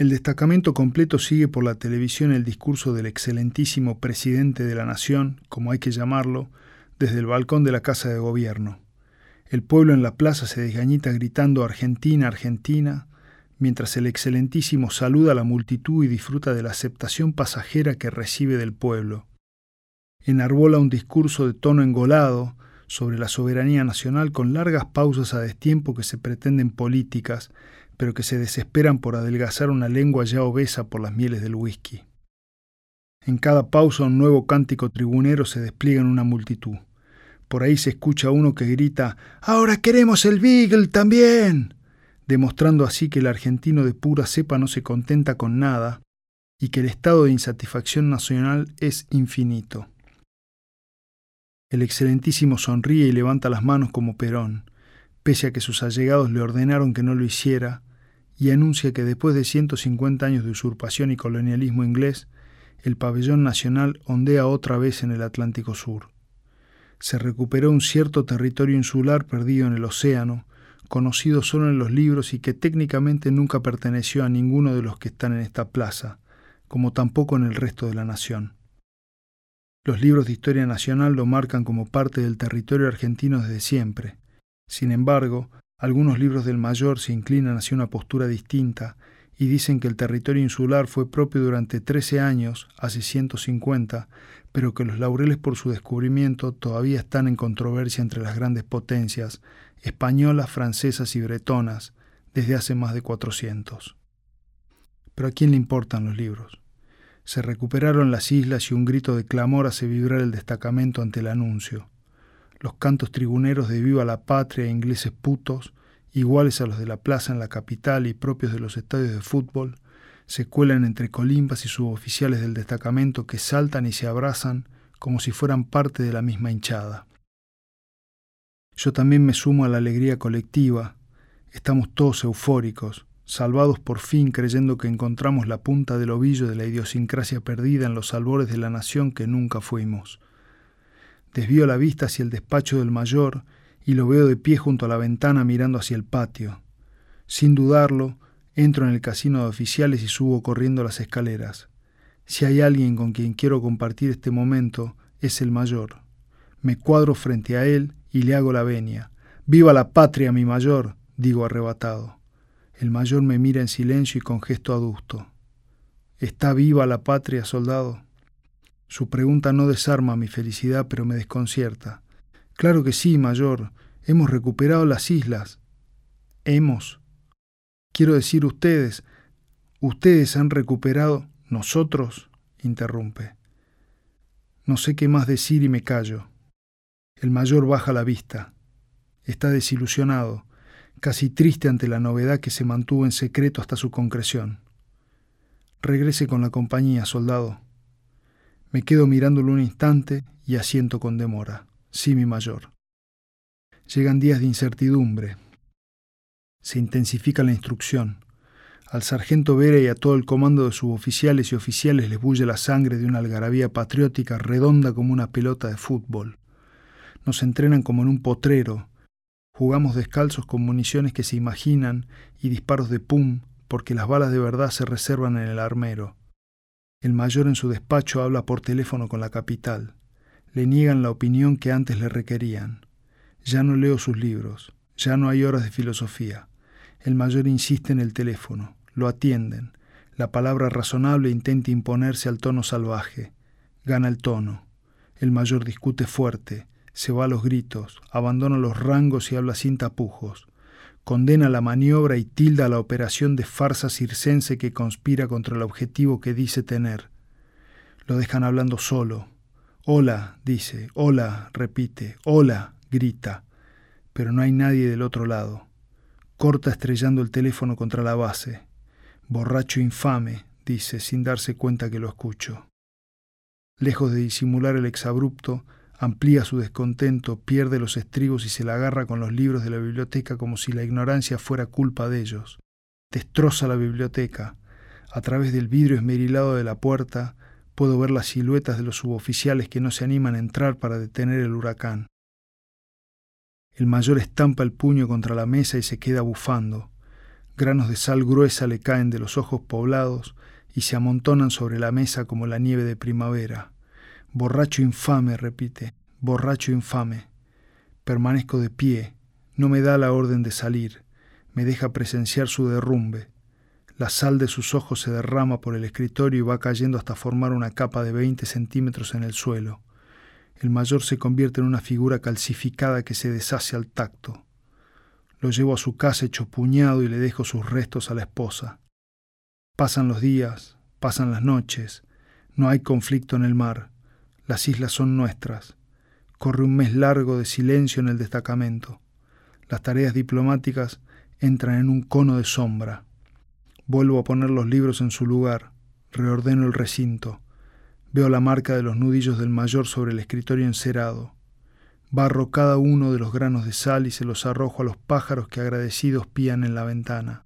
El destacamento completo sigue por la televisión el discurso del excelentísimo presidente de la nación, como hay que llamarlo, desde el balcón de la Casa de Gobierno. El pueblo en la plaza se desgañita gritando Argentina, Argentina, mientras el excelentísimo saluda a la multitud y disfruta de la aceptación pasajera que recibe del pueblo. Enarbola un discurso de tono engolado sobre la soberanía nacional con largas pausas a destiempo que se pretenden políticas, pero que se desesperan por adelgazar una lengua ya obesa por las mieles del whisky. En cada pausa un nuevo cántico tribunero se despliega en una multitud. Por ahí se escucha uno que grita Ahora queremos el Beagle también demostrando así que el argentino de pura cepa no se contenta con nada y que el estado de insatisfacción nacional es infinito. El excelentísimo sonríe y levanta las manos como Perón, pese a que sus allegados le ordenaron que no lo hiciera, y anuncia que después de 150 años de usurpación y colonialismo inglés, el pabellón nacional ondea otra vez en el Atlántico Sur. Se recuperó un cierto territorio insular perdido en el océano, conocido solo en los libros y que técnicamente nunca perteneció a ninguno de los que están en esta plaza, como tampoco en el resto de la nación. Los libros de historia nacional lo marcan como parte del territorio argentino desde siempre. Sin embargo, algunos libros del mayor se inclinan hacia una postura distinta y dicen que el territorio insular fue propio durante 13 años, hace 150, pero que los laureles por su descubrimiento todavía están en controversia entre las grandes potencias, españolas, francesas y bretonas, desde hace más de 400. Pero ¿a quién le importan los libros? Se recuperaron las islas y un grito de clamor hace vibrar el destacamento ante el anuncio los cantos tribuneros de viva la patria e ingleses putos, iguales a los de la plaza en la capital y propios de los estadios de fútbol, se cuelan entre colimbas y suboficiales del destacamento que saltan y se abrazan como si fueran parte de la misma hinchada. Yo también me sumo a la alegría colectiva, estamos todos eufóricos, salvados por fin creyendo que encontramos la punta del ovillo de la idiosincrasia perdida en los albores de la nación que nunca fuimos. Desvío la vista hacia el despacho del mayor y lo veo de pie junto a la ventana mirando hacia el patio. Sin dudarlo, entro en el casino de oficiales y subo corriendo las escaleras. Si hay alguien con quien quiero compartir este momento, es el mayor. Me cuadro frente a él y le hago la venia. ¡Viva la patria, mi mayor! digo arrebatado. El mayor me mira en silencio y con gesto adusto. ¿Está viva la patria, soldado? Su pregunta no desarma mi felicidad, pero me desconcierta. Claro que sí, mayor. Hemos recuperado las islas. Hemos. Quiero decir ustedes. Ustedes han recuperado. Nosotros. interrumpe. No sé qué más decir y me callo. El mayor baja la vista. Está desilusionado, casi triste ante la novedad que se mantuvo en secreto hasta su concreción. Regrese con la compañía, soldado. Me quedo mirándolo un instante y asiento con demora. Sí, mi mayor. Llegan días de incertidumbre. Se intensifica la instrucción. Al sargento Vera y a todo el comando de suboficiales y oficiales les bulle la sangre de una algarabía patriótica redonda como una pelota de fútbol. Nos entrenan como en un potrero. Jugamos descalzos con municiones que se imaginan y disparos de pum, porque las balas de verdad se reservan en el armero. El mayor en su despacho habla por teléfono con la capital. Le niegan la opinión que antes le requerían. Ya no leo sus libros, ya no hay horas de filosofía. El mayor insiste en el teléfono, lo atienden. La palabra razonable intenta imponerse al tono salvaje. Gana el tono. El mayor discute fuerte, se va a los gritos, abandona los rangos y habla sin tapujos condena la maniobra y tilda la operación de farsa circense que conspira contra el objetivo que dice tener. Lo dejan hablando solo. Hola, dice, hola, repite, hola, grita, pero no hay nadie del otro lado. Corta estrellando el teléfono contra la base. Borracho infame, dice, sin darse cuenta que lo escucho. Lejos de disimular el exabrupto, amplía su descontento, pierde los estribos y se la agarra con los libros de la biblioteca como si la ignorancia fuera culpa de ellos. Destroza la biblioteca. A través del vidrio esmerilado de la puerta puedo ver las siluetas de los suboficiales que no se animan a entrar para detener el huracán. El mayor estampa el puño contra la mesa y se queda bufando. Granos de sal gruesa le caen de los ojos poblados y se amontonan sobre la mesa como la nieve de primavera. Borracho infame, repite, borracho infame. Permanezco de pie, no me da la orden de salir, me deja presenciar su derrumbe. La sal de sus ojos se derrama por el escritorio y va cayendo hasta formar una capa de 20 centímetros en el suelo. El mayor se convierte en una figura calcificada que se deshace al tacto. Lo llevo a su casa hecho puñado y le dejo sus restos a la esposa. Pasan los días, pasan las noches, no hay conflicto en el mar, las islas son nuestras. Corre un mes largo de silencio en el destacamento. Las tareas diplomáticas entran en un cono de sombra. Vuelvo a poner los libros en su lugar, reordeno el recinto. Veo la marca de los nudillos del mayor sobre el escritorio encerado. Barro cada uno de los granos de sal y se los arrojo a los pájaros que agradecidos pían en la ventana.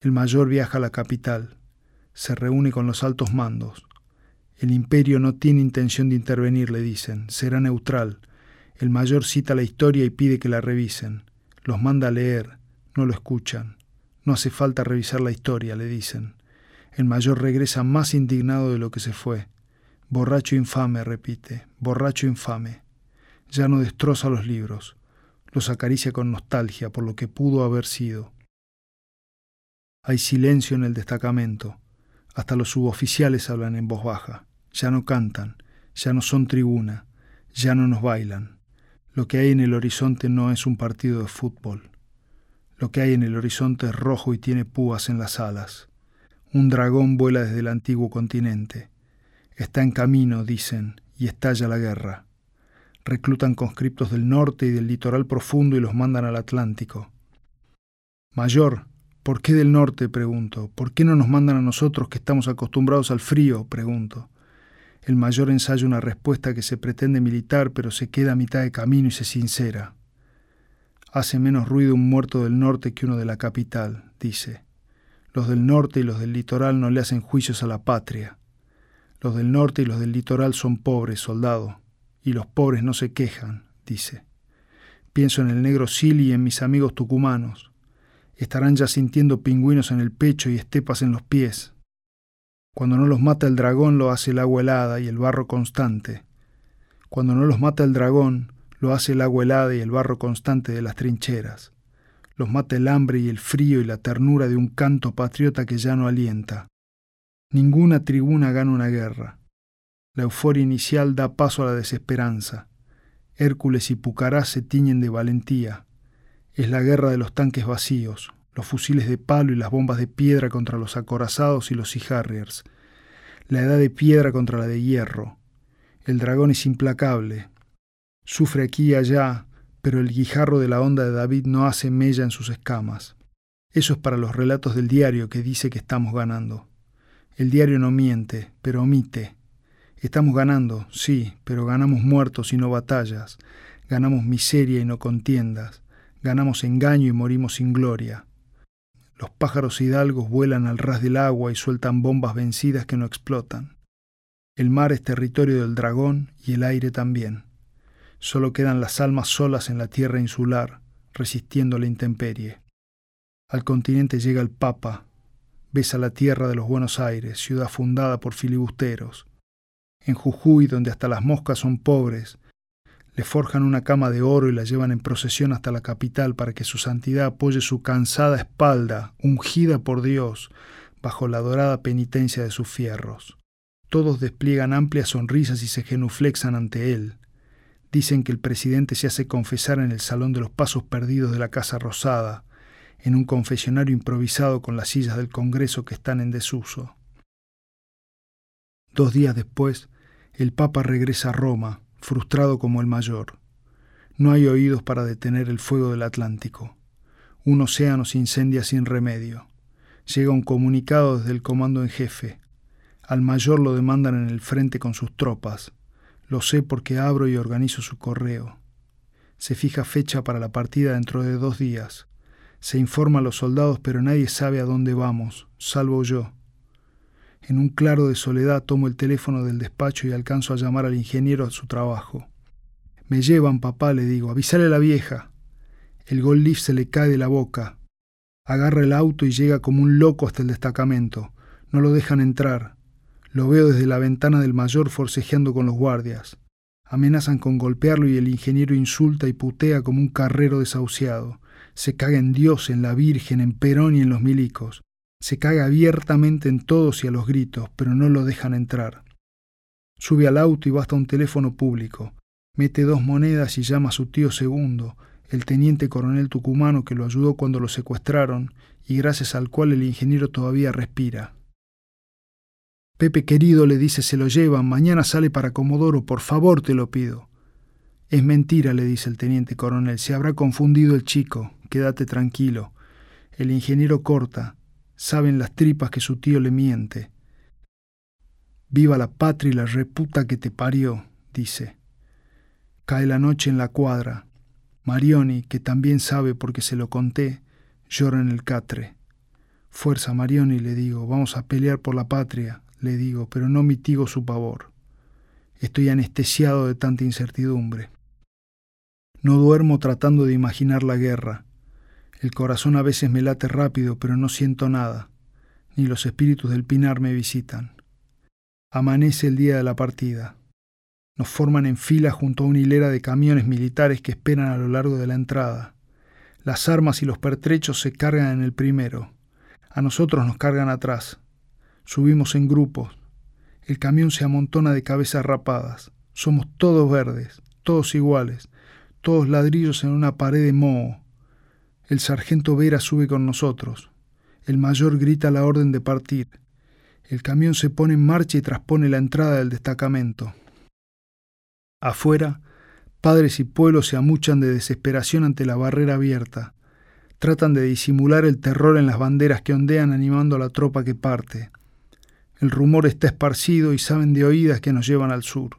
El mayor viaja a la capital, se reúne con los altos mandos. El imperio no tiene intención de intervenir, le dicen, será neutral. El mayor cita la historia y pide que la revisen. Los manda a leer, no lo escuchan. No hace falta revisar la historia, le dicen. El mayor regresa más indignado de lo que se fue. Borracho infame, repite, borracho infame ya no destroza los libros, los acaricia con nostalgia por lo que pudo haber sido. Hay silencio en el destacamento, hasta los suboficiales hablan en voz baja, ya no cantan, ya no son tribuna, ya no nos bailan. Lo que hay en el horizonte no es un partido de fútbol. Lo que hay en el horizonte es rojo y tiene púas en las alas. Un dragón vuela desde el antiguo continente. Está en camino, dicen, y estalla la guerra reclutan conscriptos del norte y del litoral profundo y los mandan al Atlántico. Mayor, ¿por qué del norte? pregunto. ¿Por qué no nos mandan a nosotros que estamos acostumbrados al frío? pregunto. El mayor ensaya una respuesta que se pretende militar, pero se queda a mitad de camino y se sincera. Hace menos ruido un muerto del norte que uno de la capital, dice. Los del norte y los del litoral no le hacen juicios a la patria. Los del norte y los del litoral son pobres, soldado y los pobres no se quejan, dice. Pienso en el negro Silly y en mis amigos tucumanos. Estarán ya sintiendo pingüinos en el pecho y estepas en los pies. Cuando no los mata el dragón lo hace el agua helada y el barro constante. Cuando no los mata el dragón lo hace el agua helada y el barro constante de las trincheras. Los mata el hambre y el frío y la ternura de un canto patriota que ya no alienta. Ninguna tribuna gana una guerra. La euforia inicial da paso a la desesperanza. Hércules y Pucará se tiñen de valentía. Es la guerra de los tanques vacíos, los fusiles de palo y las bombas de piedra contra los acorazados y los Sea. La edad de piedra contra la de hierro. El dragón es implacable. Sufre aquí y allá, pero el guijarro de la onda de David no hace mella en sus escamas. Eso es para los relatos del diario que dice que estamos ganando. El diario no miente, pero omite Estamos ganando, sí, pero ganamos muertos y no batallas, ganamos miseria y no contiendas, ganamos engaño y morimos sin gloria. Los pájaros hidalgos vuelan al ras del agua y sueltan bombas vencidas que no explotan. El mar es territorio del dragón y el aire también. Solo quedan las almas solas en la tierra insular, resistiendo la intemperie. Al continente llega el Papa, besa la tierra de los Buenos Aires, ciudad fundada por filibusteros, en Jujuy, donde hasta las moscas son pobres, le forjan una cama de oro y la llevan en procesión hasta la capital para que su santidad apoye su cansada espalda, ungida por Dios, bajo la dorada penitencia de sus fierros. Todos despliegan amplias sonrisas y se genuflexan ante él. Dicen que el presidente se hace confesar en el salón de los pasos perdidos de la Casa Rosada, en un confesionario improvisado con las sillas del Congreso que están en desuso. Dos días después, el Papa regresa a Roma, frustrado como el mayor. No hay oídos para detener el fuego del Atlántico. Un océano se incendia sin remedio. Llega un comunicado desde el comando en jefe. Al mayor lo demandan en el frente con sus tropas. Lo sé porque abro y organizo su correo. Se fija fecha para la partida dentro de dos días. Se informa a los soldados, pero nadie sabe a dónde vamos, salvo yo. En un claro de soledad tomo el teléfono del despacho y alcanzo a llamar al ingeniero a su trabajo. Me llevan, papá, le digo, avisale a la vieja. El gold leaf se le cae de la boca. Agarra el auto y llega como un loco hasta el destacamento. No lo dejan entrar. Lo veo desde la ventana del mayor forcejeando con los guardias. Amenazan con golpearlo y el ingeniero insulta y putea como un carrero desahuciado. Se caga en Dios, en la Virgen, en Perón y en los milicos. Se caga abiertamente en todos y a los gritos, pero no lo dejan entrar. Sube al auto y va hasta un teléfono público. Mete dos monedas y llama a su tío segundo, el teniente coronel tucumano que lo ayudó cuando lo secuestraron y gracias al cual el ingeniero todavía respira. Pepe querido le dice se lo llevan, mañana sale para Comodoro, por favor te lo pido. Es mentira, le dice el teniente coronel, se habrá confundido el chico, quédate tranquilo. El ingeniero corta, saben las tripas que su tío le miente. Viva la patria y la reputa que te parió, dice. Cae la noche en la cuadra. Marioni, que también sabe porque se lo conté, llora en el catre. Fuerza, Marioni, le digo, vamos a pelear por la patria, le digo, pero no mitigo su pavor. Estoy anestesiado de tanta incertidumbre. No duermo tratando de imaginar la guerra. El corazón a veces me late rápido, pero no siento nada, ni los espíritus del pinar me visitan. Amanece el día de la partida. Nos forman en fila junto a una hilera de camiones militares que esperan a lo largo de la entrada. Las armas y los pertrechos se cargan en el primero. A nosotros nos cargan atrás. Subimos en grupos. El camión se amontona de cabezas rapadas. Somos todos verdes, todos iguales, todos ladrillos en una pared de moho. El sargento Vera sube con nosotros. El mayor grita la orden de partir. El camión se pone en marcha y traspone la entrada del destacamento. Afuera, padres y pueblos se amuchan de desesperación ante la barrera abierta. Tratan de disimular el terror en las banderas que ondean animando a la tropa que parte. El rumor está esparcido y saben de oídas que nos llevan al sur.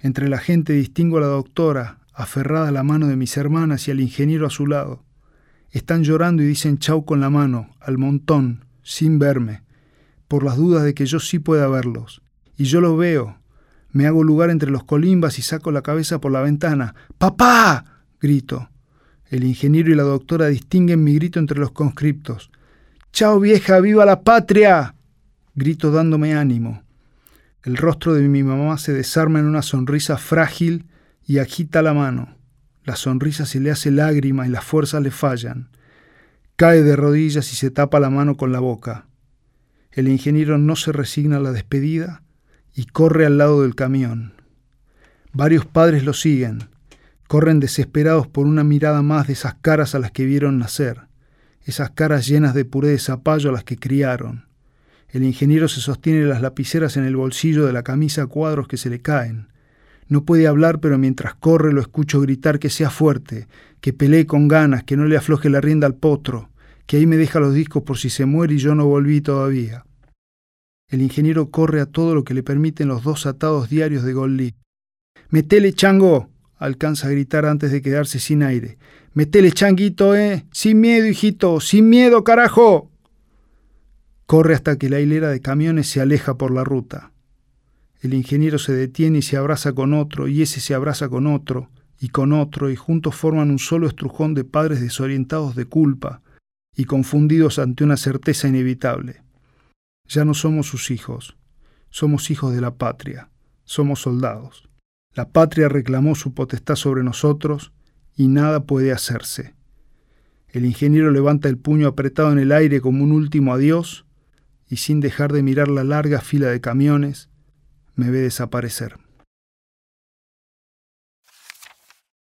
Entre la gente distingo a la doctora, aferrada a la mano de mis hermanas y al ingeniero a su lado. Están llorando y dicen chau con la mano, al montón, sin verme, por las dudas de que yo sí pueda verlos. Y yo lo veo, me hago lugar entre los colimbas y saco la cabeza por la ventana. ¡Papá! grito. El ingeniero y la doctora distinguen mi grito entre los conscriptos. ¡Chao vieja! ¡Viva la patria! grito dándome ánimo. El rostro de mi mamá se desarma en una sonrisa frágil y agita la mano. La sonrisa se le hace lágrima y las fuerzas le fallan. Cae de rodillas y se tapa la mano con la boca. El ingeniero no se resigna a la despedida y corre al lado del camión. Varios padres lo siguen, corren desesperados por una mirada más de esas caras a las que vieron nacer, esas caras llenas de puré de zapallo a las que criaron. El ingeniero se sostiene las lapiceras en el bolsillo de la camisa a cuadros que se le caen. No puede hablar, pero mientras corre lo escucho gritar que sea fuerte, que pelee con ganas, que no le afloje la rienda al potro, que ahí me deja los discos por si se muere y yo no volví todavía. El ingeniero corre a todo lo que le permiten los dos atados diarios de Goldie. ¡Metele, chango! alcanza a gritar antes de quedarse sin aire. ¡Metele, changuito, eh! ¡Sin miedo, hijito! ¡Sin miedo, carajo! Corre hasta que la hilera de camiones se aleja por la ruta. El ingeniero se detiene y se abraza con otro, y ese se abraza con otro, y con otro, y juntos forman un solo estrujón de padres desorientados de culpa y confundidos ante una certeza inevitable. Ya no somos sus hijos, somos hijos de la patria, somos soldados. La patria reclamó su potestad sobre nosotros y nada puede hacerse. El ingeniero levanta el puño apretado en el aire como un último adiós y sin dejar de mirar la larga fila de camiones, me ve desaparecer.